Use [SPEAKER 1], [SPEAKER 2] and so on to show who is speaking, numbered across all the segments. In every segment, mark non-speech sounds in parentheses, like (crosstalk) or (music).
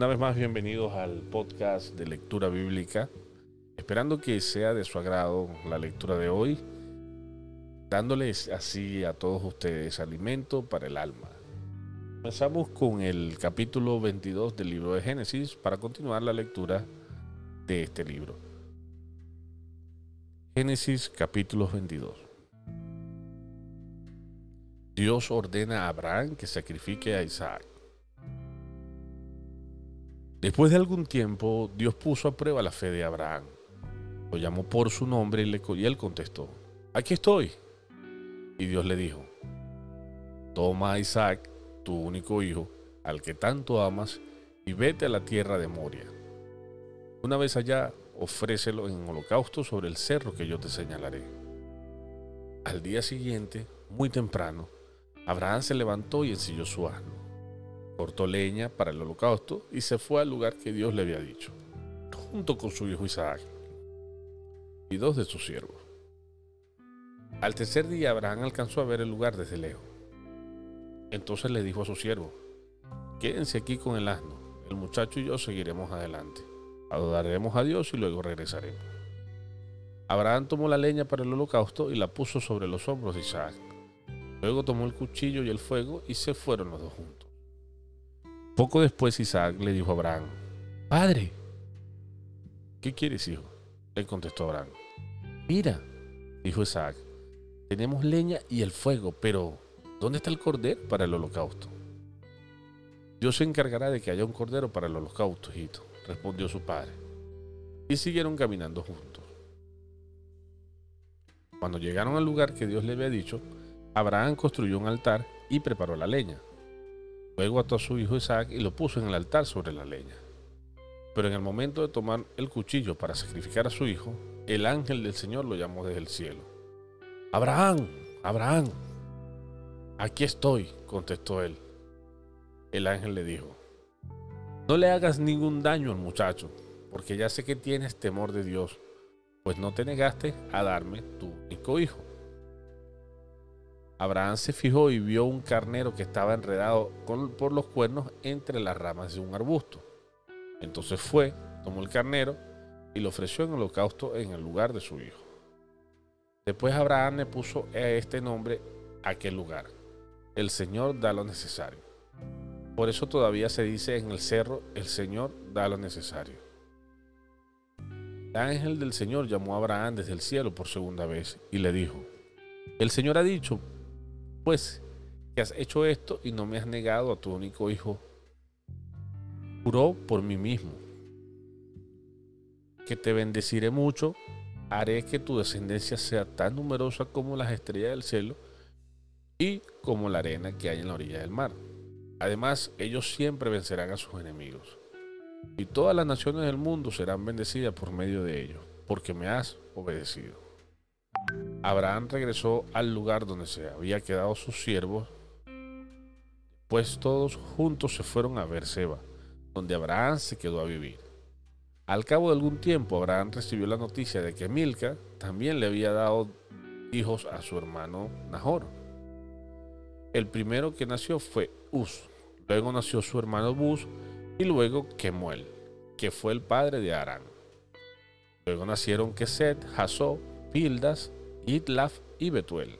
[SPEAKER 1] Una vez más bienvenidos al podcast de lectura bíblica. Esperando que sea de su agrado la lectura de hoy, dándoles así a todos ustedes alimento para el alma. Comenzamos con el capítulo 22 del libro de Génesis para continuar la lectura de este libro. Génesis capítulo 22. Dios ordena a Abraham que sacrifique a Isaac. Después de algún tiempo, Dios puso a prueba la fe de Abraham. Lo llamó por su nombre y, él contestó, aquí estoy. Y Dios le dijo, toma a Isaac, tu único hijo, al que tanto amas, y vete a la tierra de Moria. Una vez allá, ofrécelo en holocausto sobre el cerro que yo te señalaré. Al día siguiente, muy temprano, Abraham se levantó y ensilló su asno, cortó leña para el holocausto y se fue al lugar que Dios le había dicho, junto con su hijo Isaac y dos de sus siervos. Al tercer día Abraham alcanzó a ver el lugar desde lejos. Entonces le dijo a su siervo, quédense aquí con el asno, el muchacho y yo seguiremos adelante. Adoraremos a Dios y luego regresaremos. Abraham tomó la leña para el holocausto y la puso sobre los hombros de Isaac. Luego tomó el cuchillo y el fuego y se fueron los dos juntos. Poco después Isaac le dijo a Abraham, Padre, ¿qué quieres, hijo? Le contestó Abraham, Mira, dijo Isaac, tenemos leña y el fuego, pero ¿dónde está el cordero para el holocausto? Dios se encargará de que haya un cordero para el holocausto, hijito, respondió su padre. Y siguieron caminando juntos. Cuando llegaron al lugar que Dios le había dicho, Abraham construyó un altar y preparó la leña. Luego ató a su hijo Isaac y lo puso en el altar sobre la leña. Pero en el momento de tomar el cuchillo para sacrificar a su hijo, el ángel del Señor lo llamó desde el cielo. Abraham, Abraham. Aquí estoy, contestó él. El ángel le dijo, no le hagas ningún daño al muchacho, porque ya sé que tienes temor de Dios, pues no te negaste a darme tu único hijo. Abraham se fijó y vio un carnero que estaba enredado por los cuernos entre las ramas de un arbusto. Entonces fue, tomó el carnero y lo ofreció en holocausto en el lugar de su hijo. Después Abraham le puso a este nombre aquel lugar. El Señor da lo necesario. Por eso todavía se dice en el cerro, el Señor da lo necesario. El ángel del Señor llamó a Abraham desde el cielo por segunda vez y le dijo, el Señor ha dicho, pues que has hecho esto y no me has negado a tu único hijo. Juró por mí mismo que te bendeciré mucho, haré que tu descendencia sea tan numerosa como las estrellas del cielo y como la arena que hay en la orilla del mar. Además, ellos siempre vencerán a sus enemigos. Y todas las naciones del mundo serán bendecidas por medio de ellos, porque me has obedecido. Abraham regresó al lugar donde se había quedado sus siervos, pues todos juntos se fueron a Berseba, donde Abraham se quedó a vivir. Al cabo de algún tiempo, Abraham recibió la noticia de que Milca también le había dado hijos a su hermano Nahor. El primero que nació fue Uz, luego nació su hermano Buz y luego Kemuel, que fue el padre de Arán. Luego nacieron Keset, Hasó, Pildas, Itlaf y Betuel.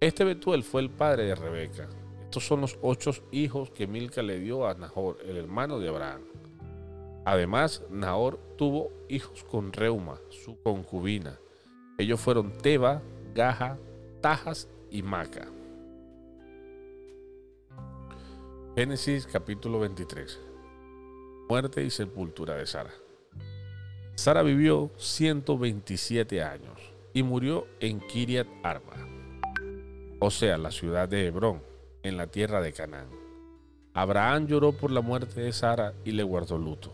[SPEAKER 1] Este Betuel fue el padre de Rebeca. Estos son los ocho hijos que Milca le dio a Nahor, el hermano de Abraham. Además, Nahor tuvo hijos con Reuma, su concubina. Ellos fueron Teba, Gaja, Tajas y Maca. Génesis capítulo 23. Muerte y sepultura de Sara. Sara vivió 127 años y murió en Kiriat Arba, o sea, la ciudad de Hebrón, en la tierra de Canaán. Abraham lloró por la muerte de Sara y le guardó luto.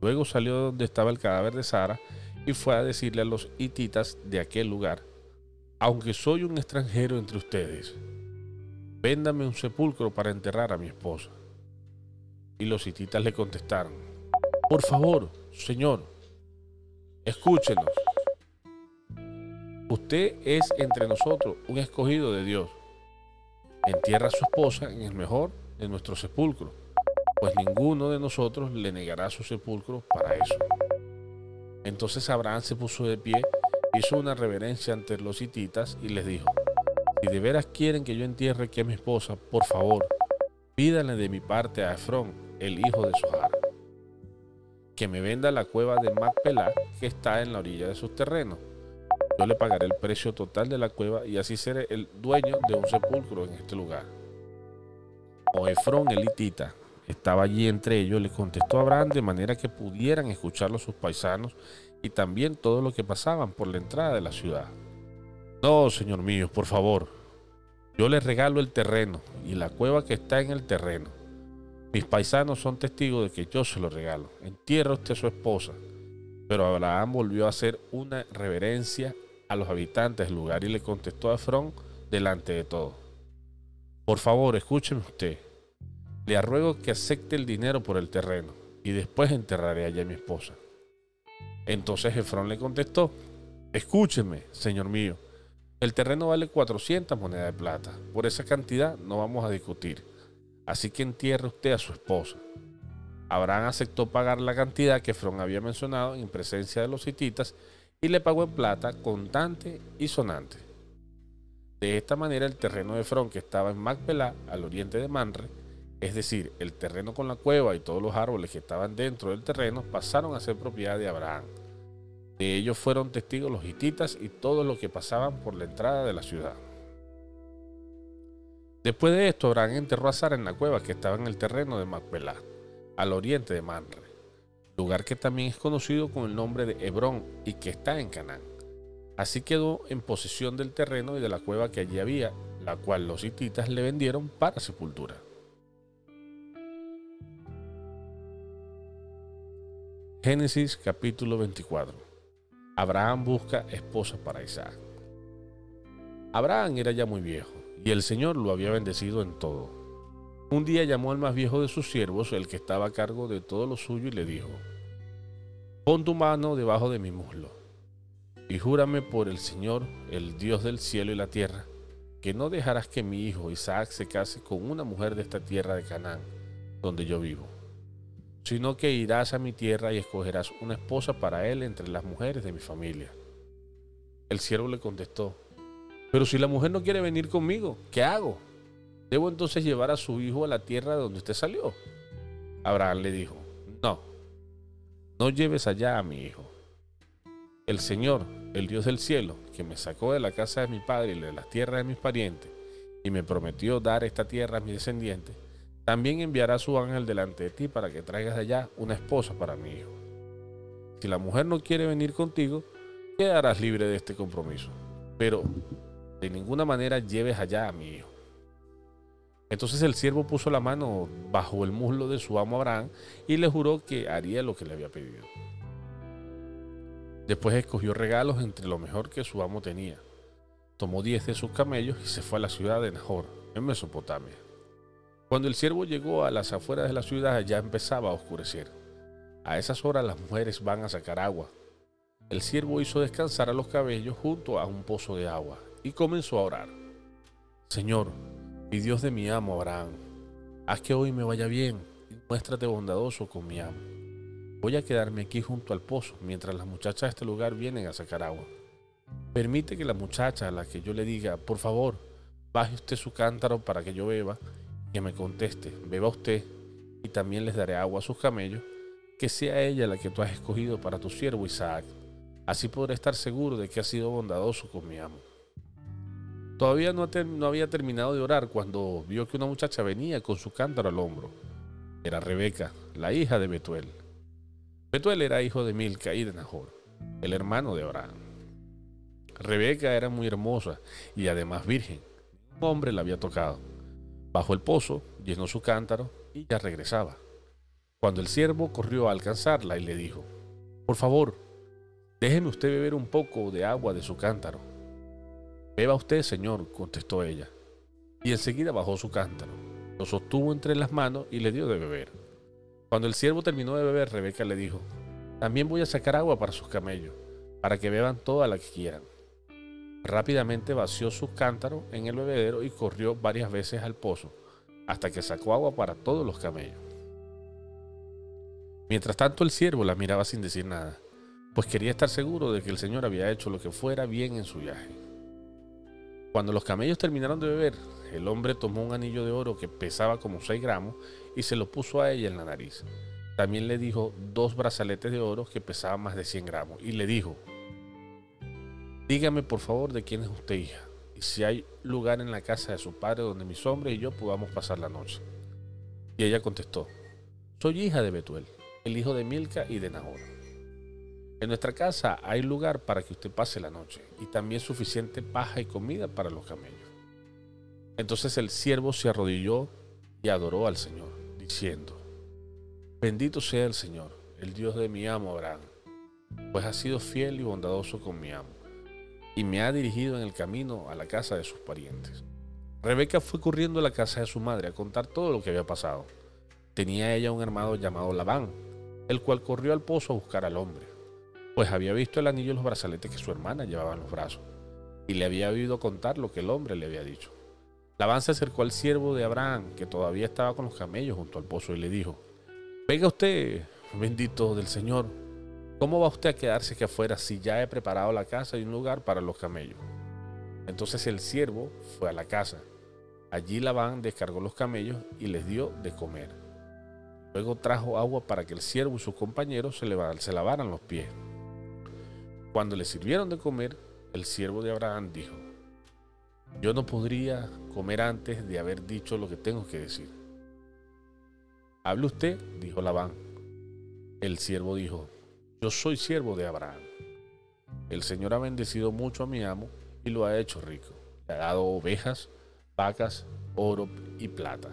[SPEAKER 1] Luego salió donde estaba el cadáver de Sara y fue a decirle a los hititas de aquel lugar, aunque soy un extranjero entre ustedes, véndame un sepulcro para enterrar a mi esposa. Y los hititas le contestaron, por favor, Señor, escúchenos. Usted es entre nosotros un escogido de Dios. Entierra a su esposa en el mejor de nuestros sepulcros. pues ninguno de nosotros le negará su sepulcro para eso. Entonces Abraham se puso de pie, hizo una reverencia ante los hititas y les dijo, si de veras quieren que yo entierre aquí a mi esposa, por favor, pídanle de mi parte a Efrón, el hijo de Sohar, que me venda la cueva de Macpelá que está en la orilla de sus terrenos. Yo le pagaré el precio total de la cueva y así seré el dueño de un sepulcro en este lugar. O Efrón el hitita estaba allí entre ellos, le contestó a Abraham de manera que pudieran escucharlo sus paisanos y también todo lo que pasaban por la entrada de la ciudad. No, señor mío, por favor, yo le regalo el terreno y la cueva que está en el terreno. Mis paisanos son testigos de que yo se lo regalo. Entierra usted a su esposa. Pero Abraham volvió a hacer una reverencia a los habitantes del lugar y le contestó a Efrón delante de todos. Por favor, escúcheme usted. Le ruego que acepte el dinero por el terreno y después enterraré allá a mi esposa. Entonces Efrón le contestó, escúcheme, señor mío, el terreno vale 400 monedas de plata. Por esa cantidad no vamos a discutir. Así que entierre usted a su esposa. Abraham aceptó pagar la cantidad que Efrón había mencionado en presencia de los hititas y le pagó en plata contante y sonante. De esta manera el terreno de Efrón que estaba en Macpelá, al oriente de Manre, es decir, el terreno con la cueva y todos los árboles que estaban dentro del terreno pasaron a ser propiedad de Abraham. De ellos fueron testigos los hititas y todos los que pasaban por la entrada de la ciudad. Después de esto, Abraham enterró a Sara en la cueva que estaba en el terreno de Macpelá, al oriente de Manre, lugar que también es conocido con el nombre de Hebrón y que está en Canaán. Así quedó en posesión del terreno y de la cueva que allí había, la cual los hititas le vendieron para sepultura. Génesis capítulo 24. Abraham busca esposa para Isaac. Abraham era ya muy viejo y el Señor lo había bendecido en todo. Un día llamó al más viejo de sus siervos, el que estaba a cargo de todo lo suyo, y le dijo, Pon tu mano debajo de mi muslo y júrame por el Señor, el Dios del cielo y la tierra, que no dejarás que mi hijo Isaac se case con una mujer de esta tierra de Canaán, donde yo vivo sino que irás a mi tierra y escogerás una esposa para él entre las mujeres de mi familia. El siervo le contestó, pero si la mujer no quiere venir conmigo, ¿qué hago? ¿Debo entonces llevar a su hijo a la tierra de donde usted salió? Abraham le dijo, no, no lleves allá a mi hijo. El Señor, el Dios del cielo, que me sacó de la casa de mi padre y de las tierras de mis parientes, y me prometió dar esta tierra a mis descendientes, también enviará su ángel delante de ti para que traigas allá una esposa para mi hijo. Si la mujer no quiere venir contigo, quedarás libre de este compromiso. Pero de ninguna manera lleves allá a mi hijo. Entonces el siervo puso la mano bajo el muslo de su amo Abraham y le juró que haría lo que le había pedido. Después escogió regalos entre lo mejor que su amo tenía. Tomó diez de sus camellos y se fue a la ciudad de Nahor, en Mesopotamia. Cuando el siervo llegó a las afueras de la ciudad ya empezaba a oscurecer. A esas horas las mujeres van a sacar agua. El siervo hizo descansar a los cabellos junto a un pozo de agua y comenzó a orar. Señor, mi Dios de mi amo Abraham, haz que hoy me vaya bien y muéstrate bondadoso con mi amo. Voy a quedarme aquí junto al pozo mientras las muchachas de este lugar vienen a sacar agua. Permite que la muchacha a la que yo le diga, por favor, baje usted su cántaro para que yo beba, que me conteste, beba usted, y también les daré agua a sus camellos, que sea ella la que tú has escogido para tu siervo Isaac. Así podré estar seguro de que ha sido bondadoso con mi amo. Todavía no, había terminado de orar cuando vio que una muchacha venía con su cántaro al hombro. Era Rebeca, la hija de Betuel. Betuel era hijo de Milca y de Nahor, el hermano de Abraham. Rebeca era muy hermosa y además virgen. Un hombre la había tocado. Bajó el pozo, llenó su cántaro y ya regresaba. Cuando el siervo corrió a alcanzarla y le dijo, Por favor, déjeme usted beber un poco de agua de su cántaro. Beba usted, señor, contestó ella. Y enseguida bajó su cántaro, lo sostuvo entre las manos y le dio de beber. Cuando el siervo terminó de beber, Rebeca le dijo, También voy a sacar agua para sus camellos, para que beban toda la que quieran. Rápidamente vació su cántaro en el bebedero y corrió varias veces al pozo, hasta que sacó agua para todos los camellos. Mientras tanto el siervo la miraba sin decir nada, pues quería estar seguro de que el Señor había hecho lo que fuera bien en su viaje. Cuando los camellos terminaron de beber, el hombre tomó un anillo de oro que pesaba como 6 gramos y se lo puso a ella en la nariz. También le dijo dos brazaletes de oro que pesaban más de 100 gramos y le dijo, dígame por favor de quién es usted hija y si hay lugar en la casa de su padre donde mis hombres y yo podamos pasar la noche. Y ella contestó, soy hija de Betuel, el hijo de Milca y de Nahor. En nuestra casa hay lugar para que usted pase la noche y también suficiente paja y comida para los camellos. Entonces el siervo se arrodilló y adoró al Señor, diciendo, Bendito sea el Señor, el Dios de mi amo Abraham, pues ha sido fiel y bondadoso con mi amo, y me ha dirigido en el camino a la casa de sus parientes. Rebeca fue corriendo a la casa de su madre a contar todo lo que había pasado. Tenía ella un hermano llamado Labán, el cual corrió al pozo a buscar al hombre, pues había visto el anillo y los brazaletes que su hermana llevaba en los brazos, y le había oído contar lo que el hombre le había dicho. Labán se acercó al siervo de Abraham, que todavía estaba con los camellos junto al pozo, y le dijo, Venga usted, bendito del Señor. ¿Cómo va usted a quedarse aquí afuera si ya he preparado la casa y un lugar para los camellos? Entonces el siervo fue a la casa. Allí Labán descargó los camellos y les dio de comer. Luego trajo agua para que el siervo y sus compañeros se, se lavaran los pies. Cuando le sirvieron de comer, el siervo de Abraham dijo, yo no podría comer antes de haber dicho lo que tengo que decir. Hable usted, dijo Labán. El siervo dijo, yo soy siervo de Abraham. El Señor ha bendecido mucho a mi amo y lo ha hecho rico. Le ha dado ovejas, vacas, oro y plata,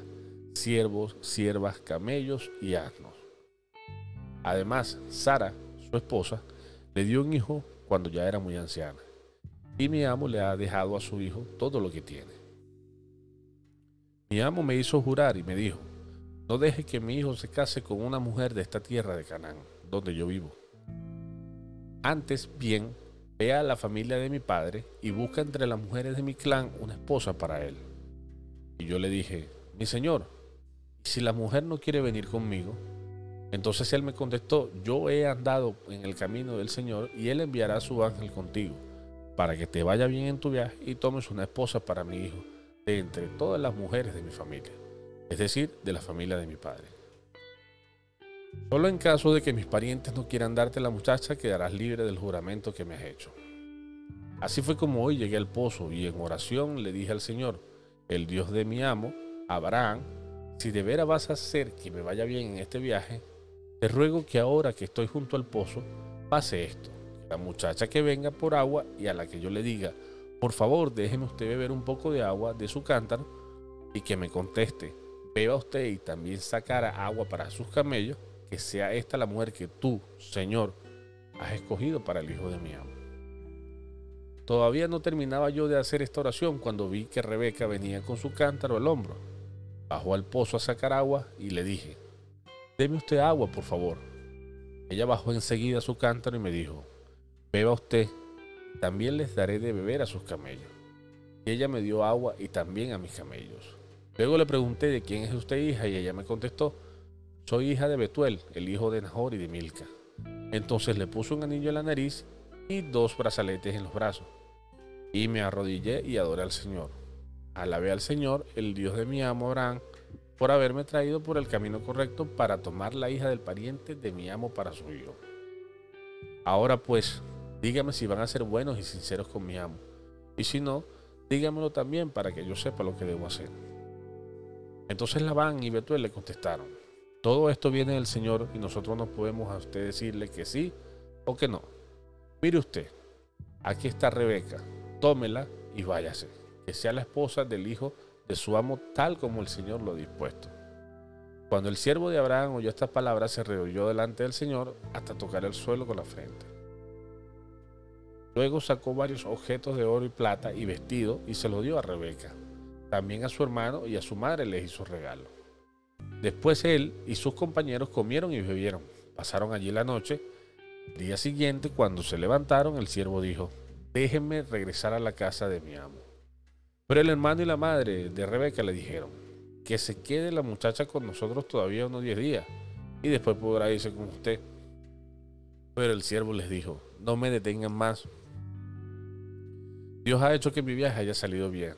[SPEAKER 1] siervos, siervas, camellos y asnos. Además, Sara, su esposa, le dio un hijo cuando ya era muy anciana. Y mi amo le ha dejado a su hijo todo lo que tiene. Mi amo me hizo jurar y me dijo, no deje que mi hijo se case con una mujer de esta tierra de Canaán, donde yo vivo. Antes bien, vea a la familia de mi padre y busca entre las mujeres de mi clan una esposa para él. Y yo le dije, mi señor, si la mujer no quiere venir conmigo? Entonces él me contestó, yo he andado en el camino del Señor y él enviará a su ángel contigo, para que te vaya bien en tu viaje y tomes una esposa para mi hijo, de entre todas las mujeres de mi familia es decir, de la familia de mi padre. Solo en caso de que mis parientes no quieran darte la muchacha, quedarás libre del juramento que me has hecho. Así fue como hoy llegué al pozo y en oración le dije al Señor, el Dios de mi amo, Abraham, si de veras vas a hacer que me vaya bien en este viaje, te ruego que ahora que estoy junto al pozo, pase esto. La muchacha que venga por agua y a la que yo le diga, por favor déjeme usted beber un poco de agua de su cántaro y que me conteste, beba usted y también sacara agua para sus camellos, que sea esta la mujer que tú, Señor, has escogido para el hijo de mi amo. Todavía no terminaba yo de hacer esta oración cuando vi que Rebeca venía con su cántaro al hombro. Bajó al pozo a sacar agua y le dije, deme usted agua, por favor. Ella bajó enseguida su cántaro y me dijo, beba usted, también les daré de beber a sus camellos. Y ella me dio agua y también a mis camellos. Luego le pregunté de quién es usted hija y ella me contestó, soy hija de Betuel, el hijo de Nahor y de Milca. Entonces le puso un anillo en la nariz y dos brazaletes en los brazos. Y me arrodillé y adoré al Señor. Alabé al Señor, el Dios de mi amo Abraham, por haberme traído por el camino correcto para tomar la hija del pariente de mi amo para su hijo. Ahora pues, dígame si van a ser buenos y sinceros con mi amo. Y si no, dígamelo también para que yo sepa lo que debo hacer. Entonces Labán y Betuel le contestaron, todo esto viene del Señor y nosotros no podemos a usted decirle que sí o que no. Mire usted, aquí está Rebeca, tómela y váyase, que sea la esposa del hijo de su amo tal como el Señor lo ha dispuesto. Cuando el siervo de Abraham oyó estas palabras, se reoyó delante del Señor hasta tocar el suelo con la frente. Luego sacó varios objetos de oro y plata y vestido y se los dio a Rebeca. También a su hermano y a su madre les hizo regalo. Después él y sus compañeros comieron y bebieron. Pasaron allí la noche. El día siguiente, cuando se levantaron, el siervo dijo, déjenme regresar a la casa de mi amo. Pero el hermano y la madre de Rebeca le dijeron, que se quede la muchacha con nosotros todavía unos diez días, y después podrá irse con usted. Pero el siervo les dijo, no me detengan más. Dios ha hecho que mi viaje haya salido bien,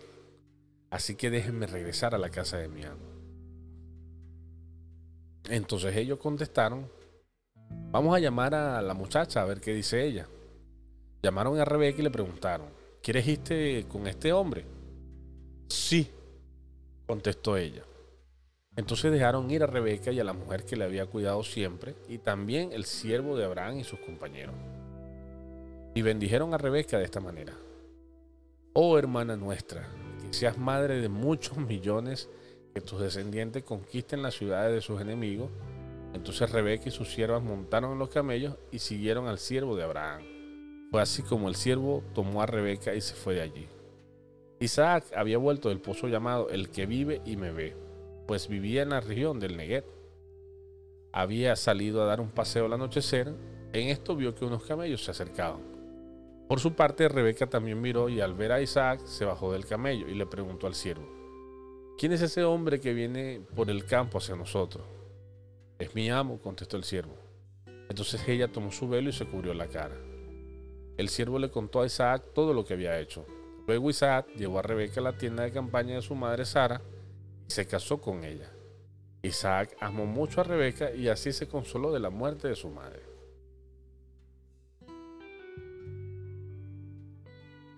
[SPEAKER 1] así que déjenme regresar a la casa de mi amo. Entonces ellos contestaron, vamos a llamar a la muchacha a ver qué dice ella. Llamaron a Rebeca y le preguntaron, ¿quieres irte con este hombre? Sí, contestó ella. Entonces dejaron ir a Rebeca y a la mujer que le había cuidado siempre, y también el siervo de Abraham y sus compañeros. Y bendijeron a Rebeca de esta manera. Oh hermana nuestra, que seas madre de muchos (laughs) millones, que tus descendientes conquisten las ciudades de sus enemigos. Entonces Rebeca y sus siervas montaron en los camellos y siguieron al siervo de Abraham. Fue así como el siervo tomó a Rebeca y se fue de allí. Isaac había vuelto del pozo llamado El que vive y me ve pues vivía en la región del Negev. Había salido a dar un paseo al anochecer. En esto vio que unos camellos se acercaban. Por su parte, Rebeca también miró y al ver a Isaac se bajó del camello y le preguntó al siervo, ¿quién es ese hombre que viene por el campo hacia nosotros? Es mi amo, contestó el siervo. Entonces ella tomó su velo y se cubrió la cara. El siervo le contó a Isaac todo lo que había hecho. Luego Isaac llevó a Rebeca a la tienda de campaña de su madre Sara se casó con ella. Isaac amó mucho a Rebeca y así se consoló de la muerte de su madre.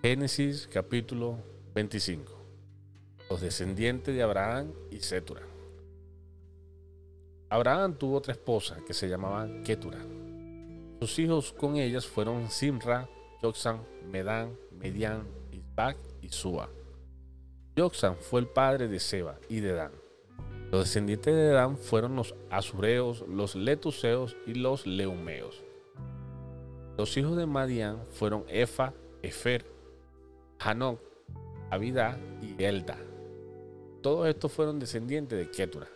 [SPEAKER 1] Génesis capítulo 25. Los descendientes de Abraham y Setura. Abraham tuvo otra esposa que se llamaba Ketura. Sus hijos con ellas fueron Simra, Yoxan, Medán, Medián, Y Sua. Yoxan fue el padre de Seba y de Dan. Los descendientes de Dan fueron los Azureos, los Letuseos y los Leumeos. Los hijos de Madián fueron Efa, Efer, Hanok, Abida y Elda. Todos estos fueron descendientes de Ketura.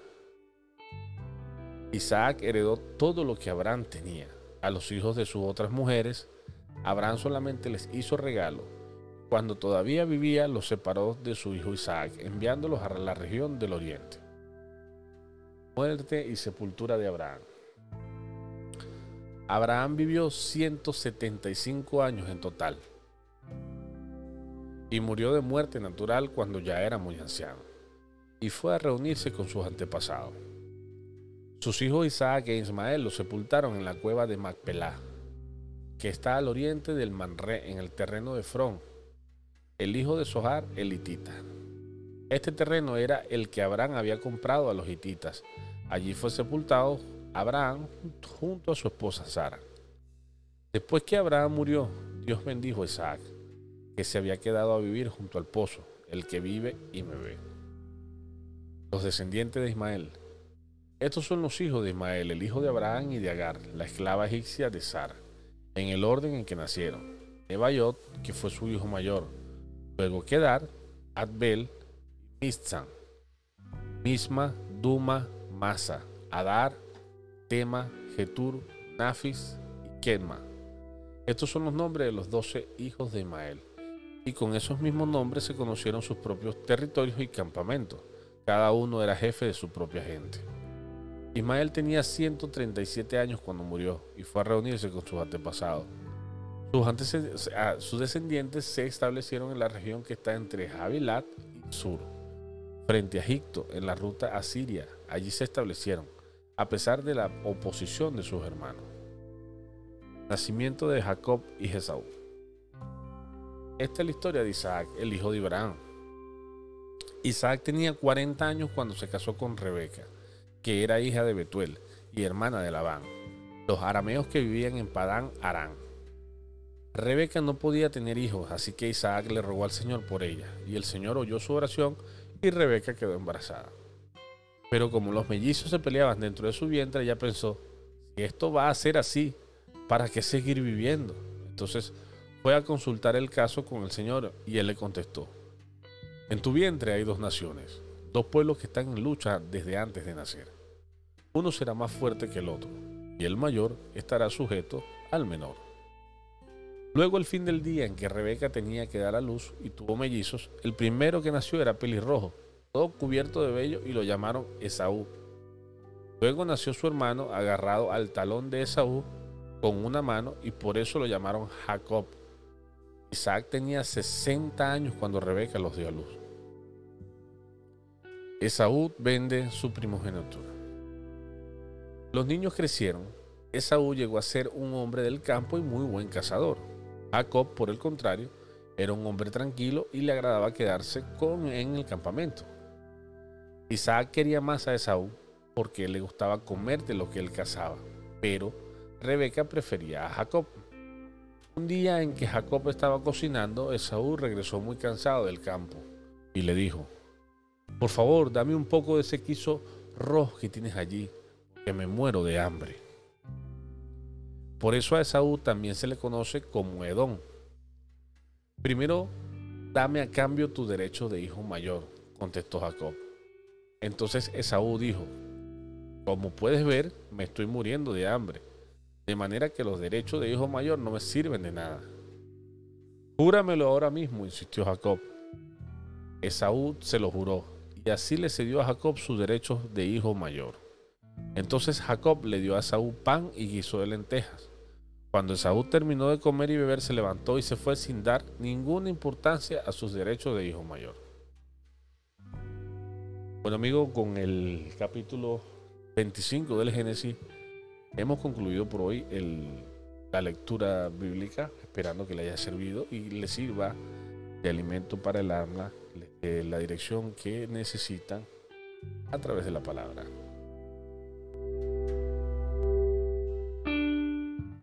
[SPEAKER 1] Isaac heredó todo lo que Abraham tenía. A los hijos de sus otras mujeres, Abraham solamente les hizo regalo cuando todavía vivía, los separó de su hijo Isaac, enviándolos a la región del oriente. Muerte y sepultura de Abraham. Abraham vivió 175 años en total y murió de muerte natural cuando ya era muy anciano y fue a reunirse con sus antepasados. Sus hijos Isaac e Ismael lo sepultaron en la cueva de Macpelá, que está al oriente del Manré en el terreno de Frón, el hijo de Sohar, el hitita. Este terreno era el que Abraham había comprado a los hititas. Allí fue sepultado Abraham junto a su esposa Sara. Después que Abraham murió, Dios bendijo a Isaac, que se había quedado a vivir junto al pozo, el que vive y me ve. Los descendientes de Ismael. Estos son los hijos de Ismael, el hijo de Abraham y de Agar, la esclava egipcia de Sara, en el orden en que nacieron. Nebayot, que fue su hijo mayor, Luego quedar Adbel, Mitzan, Misma, Duma, Masa, Adar, Tema, Getur, Nafis y Kenma. Estos son los nombres de los doce hijos de Ismael. Y con esos mismos nombres se conocieron sus propios territorios y campamentos. Cada uno era jefe de su propia gente. Ismael tenía 137 años cuando murió y fue a reunirse con sus antepasados. Sus, descendientes se establecieron en la región que está entre Javilat y Sur, frente a Egipto, en la ruta a Siria. Allí se establecieron, a pesar de la oposición de sus hermanos. Nacimiento de Jacob y Esaú. Esta es la historia de Isaac, el hijo de Abraham. Isaac tenía 40 años cuando se casó con Rebeca, que era hija de Betuel y hermana de Labán, los arameos que vivían en Padán Arán. Rebeca no podía tener hijos, así que Isaac le rogó al Señor por ella, y el Señor oyó su oración y Rebeca quedó embarazada. Pero como los mellizos se peleaban dentro de su vientre, ella pensó, si esto va a ser así, ¿para qué seguir viviendo? Entonces fue a consultar el caso con el Señor y él le contestó, en tu vientre hay dos naciones, dos pueblos que están en lucha desde antes de nacer. Uno será más fuerte que el otro, y el mayor estará sujeto al menor. Luego el fin del día en que Rebeca tenía que dar a luz y tuvo mellizos, el primero que nació era pelirrojo, todo cubierto de vello y lo llamaron Esaú. Luego nació su hermano agarrado al talón de Esaú con una mano y por eso lo llamaron Jacob. Isaac tenía 60 años cuando Rebeca los dio a luz. Esaú vende su primogenitura. Los niños crecieron. Esaú llegó a ser un hombre del campo y muy buen cazador. Jacob, por el contrario, era un hombre tranquilo y le agradaba quedarse con en el campamento. Isaac quería más a Esaú porque le gustaba comer de lo que él cazaba, pero Rebeca prefería a Jacob. Un día en que Jacob estaba cocinando, Esaú regresó muy cansado del campo y le dijo, por favor, dame un poco de ese quiso rojo que tienes allí, que me muero de hambre. Por eso a Esaú también se le conoce como Edom. Primero, dame a cambio tu derecho de hijo mayor, contestó Jacob. Entonces Esaú dijo, como puedes ver, me estoy muriendo de hambre, de manera que los derechos de hijo mayor no me sirven de nada. Júramelo ahora mismo, insistió Jacob. Esaú se lo juró, y así le cedió a Jacob sus derechos de hijo mayor. Entonces Jacob le dio a Esaú pan y guiso de lentejas. Cuando Esaú terminó de comer y beber, se levantó y se fue sin dar ninguna importancia a sus derechos de hijo mayor. Bueno, amigo, con el capítulo 25 del Génesis hemos concluido por hoy la lectura bíblica, esperando que le haya servido y le sirva de alimento para el alma, la dirección que necesitan a través de la palabra.